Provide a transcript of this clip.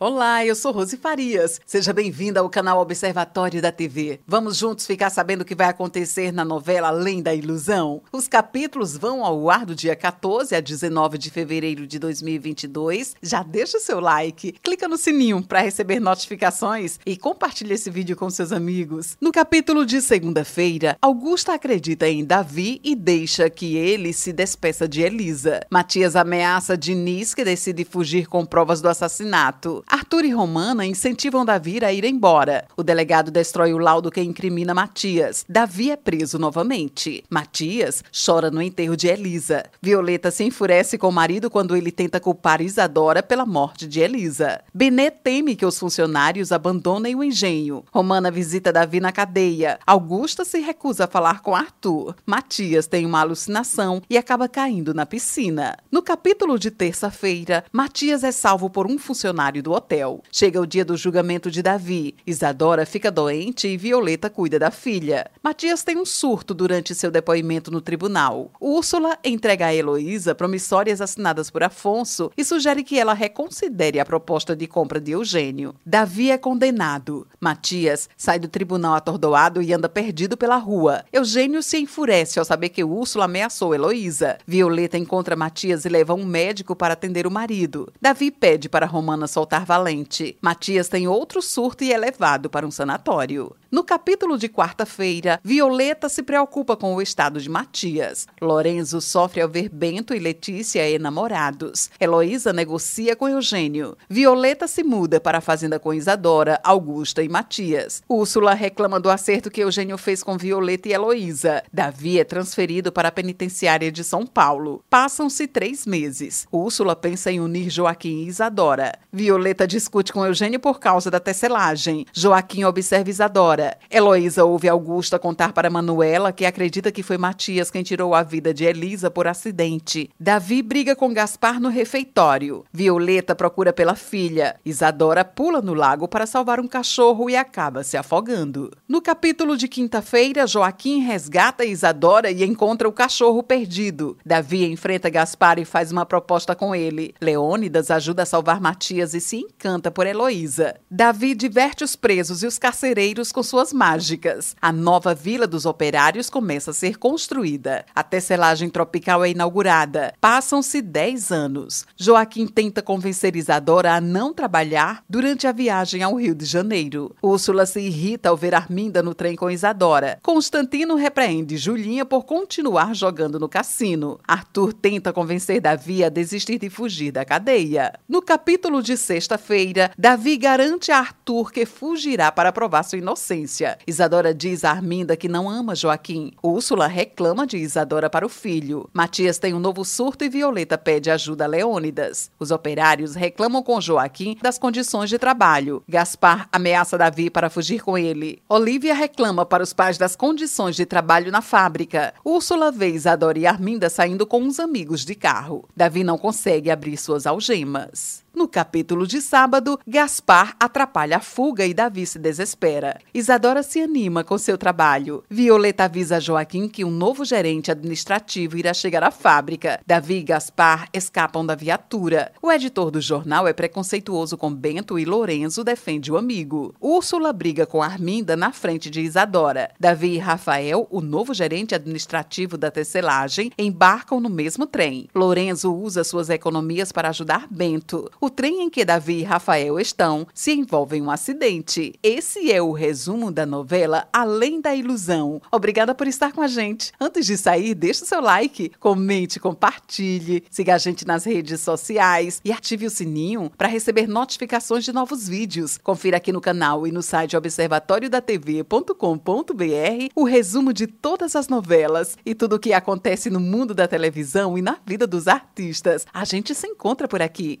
Olá, eu sou Rose Farias. Seja bem-vinda ao canal Observatório da TV. Vamos juntos ficar sabendo o que vai acontecer na novela Além da Ilusão? Os capítulos vão ao ar do dia 14 a 19 de fevereiro de 2022. Já deixa o seu like, clica no sininho para receber notificações e compartilhe esse vídeo com seus amigos. No capítulo de segunda-feira, Augusta acredita em Davi e deixa que ele se despeça de Elisa. Matias ameaça Diniz, que decide fugir com provas do assassinato. Arthur e Romana incentivam Davi a ir embora. O delegado destrói o laudo que incrimina Matias. Davi é preso novamente. Matias chora no enterro de Elisa. Violeta se enfurece com o marido quando ele tenta culpar Isadora pela morte de Elisa. Bené teme que os funcionários abandonem o engenho. Romana visita Davi na cadeia. Augusta se recusa a falar com Arthur. Matias tem uma alucinação e acaba caindo na piscina. No capítulo de terça-feira, Matias é salvo por um funcionário do hotel. Chega o dia do julgamento de Davi. Isadora fica doente e Violeta cuida da filha. Matias tem um surto durante seu depoimento no tribunal. Úrsula entrega a Heloísa promissórias assinadas por Afonso e sugere que ela reconsidere a proposta de compra de Eugênio. Davi é condenado. Matias sai do tribunal atordoado e anda perdido pela rua. Eugênio se enfurece ao saber que Úrsula ameaçou Heloísa. Violeta encontra Matias e leva um médico para atender o marido. Davi pede para Romana soltar valente. Matias tem outro surto e é levado para um sanatório. No capítulo de quarta-feira, Violeta se preocupa com o estado de Matias. Lorenzo sofre ao ver Bento e Letícia enamorados. Heloísa negocia com Eugênio. Violeta se muda para a fazenda com Isadora, Augusta e Matias. Úrsula reclama do acerto que Eugênio fez com Violeta e Heloísa. Davi é transferido para a penitenciária de São Paulo. Passam-se três meses. Úrsula pensa em unir Joaquim e Isadora. Violeta discute com Eugênio por causa da tecelagem. Joaquim observa Isadora. Heloísa ouve Augusta contar para Manuela que acredita que foi Matias quem tirou a vida de Elisa por acidente. Davi briga com Gaspar no refeitório. Violeta procura pela filha. Isadora pula no lago para salvar um cachorro e acaba se afogando. No capítulo de quinta-feira, Joaquim resgata Isadora e encontra o cachorro perdido. Davi enfrenta Gaspar e faz uma proposta com ele. Leônidas ajuda a salvar Matias e se encanta por Heloísa. Davi diverte os presos e os carcereiros com suas mágicas. A nova Vila dos Operários começa a ser construída. A tecelagem tropical é inaugurada. Passam-se 10 anos. Joaquim tenta convencer Isadora a não trabalhar durante a viagem ao Rio de Janeiro. Úrsula se irrita ao ver Arminda no trem com Isadora. Constantino repreende Julinha por continuar jogando no cassino. Arthur tenta convencer Davi a desistir de fugir da cadeia. No capítulo de sexta-feira, Davi garante a Arthur que fugirá para provar sua inocência. Isadora diz a Arminda que não ama Joaquim. Úrsula reclama de Isadora para o filho. Matias tem um novo surto e Violeta pede ajuda a Leônidas. Os operários reclamam com Joaquim das condições de trabalho. Gaspar ameaça Davi para fugir com ele. Olivia reclama para os pais das condições de trabalho na fábrica. Úrsula vê Isadora e Arminda saindo com uns amigos de carro. Davi não consegue abrir suas algemas. No capítulo de sábado, Gaspar atrapalha a fuga e Davi se desespera. Isadora se anima com seu trabalho. Violeta avisa Joaquim que um novo gerente administrativo irá chegar à fábrica. Davi e Gaspar escapam da viatura. O editor do jornal é preconceituoso com Bento e Lorenzo defende o amigo. Úrsula briga com Arminda na frente de Isadora. Davi e Rafael, o novo gerente administrativo da tecelagem, embarcam no mesmo trem. Lorenzo usa suas economias para ajudar Bento. O trem em que Davi e Rafael estão se envolve em um acidente. Esse é o resumo da novela Além da Ilusão. Obrigada por estar com a gente. Antes de sair, deixe o seu like, comente, compartilhe, siga a gente nas redes sociais e ative o sininho para receber notificações de novos vídeos. Confira aqui no canal e no site observatoriodatv.com.br o resumo de todas as novelas e tudo o que acontece no mundo da televisão e na vida dos artistas. A gente se encontra por aqui.